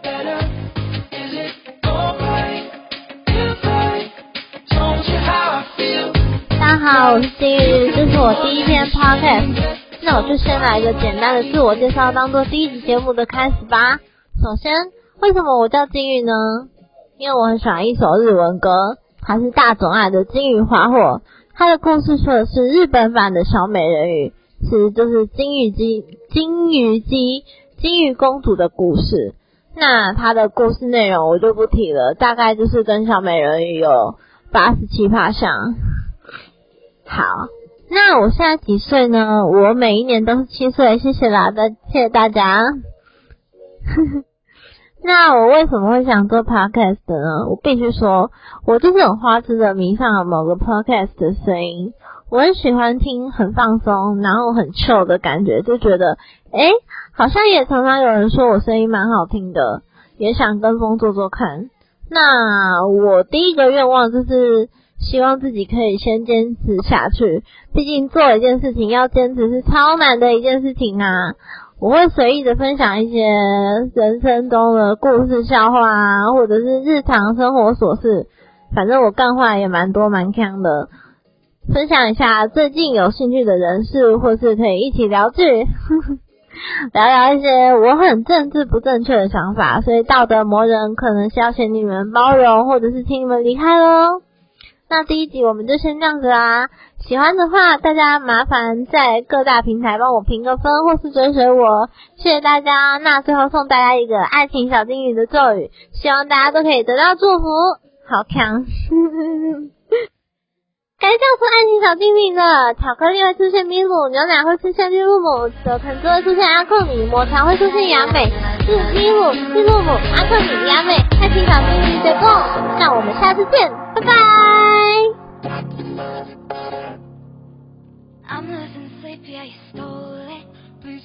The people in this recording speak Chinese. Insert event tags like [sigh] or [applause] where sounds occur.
大家好，我是金鱼，这是我第一天 podcast，那我就先来一个简单的自我介绍，当做第一集节目的开始吧。首先，为什么我叫金鱼呢？因为我很喜欢一首日文歌，它是大总爱的《金鱼花火》，它的故事说的是日本版的小美人鱼，其实就是金鱼姬、金鱼姬、金鱼公主的故事。那它的故事内容我就不提了，大概就是跟小美人鱼有八十七趴像。好，那我现在几岁呢？我每一年都是七岁，谢谢啦，大谢谢大家。呵 [laughs] 呵那我为什么会想做 podcast 呢？我必须说，我就是很花痴的迷上了某个 podcast 的声音，我很喜欢听，很放松，然后很 chill 的感觉，就觉得，诶，好像也常常有人说我声音蛮好听的，也想跟风做做看。那我第一个愿望就是希望自己可以先坚持下去，毕竟做一件事情要坚持是超难的一件事情啊。我会随意的分享一些人生中的故事、笑话啊，或者是日常生活琐事，反正我干话也蛮多蛮强的。分享一下最近有兴趣的人事，或是可以一起聊剧，[laughs] 聊聊一些我很政治不正确的想法，所以道德魔人可能是要请你们包容，或者是请你们离开喽。那第一集我们就先这样子啦。喜欢的话，大家麻烦在各大平台帮我评个分，或是追随我，谢谢大家。那最后送大家一个爱情小精灵的咒语，希望大家都可以得到祝福。好强！[laughs] 该叫出爱情小精灵了。巧克力会出现咪鲁，牛奶会出现绿露姆，折藤子会出现阿克米，抹茶会出现雅美，是咪鲁、绿露姆、阿克米、雅美，爱情小精灵结构。那我们下次见，拜拜。baby, I stole it. Please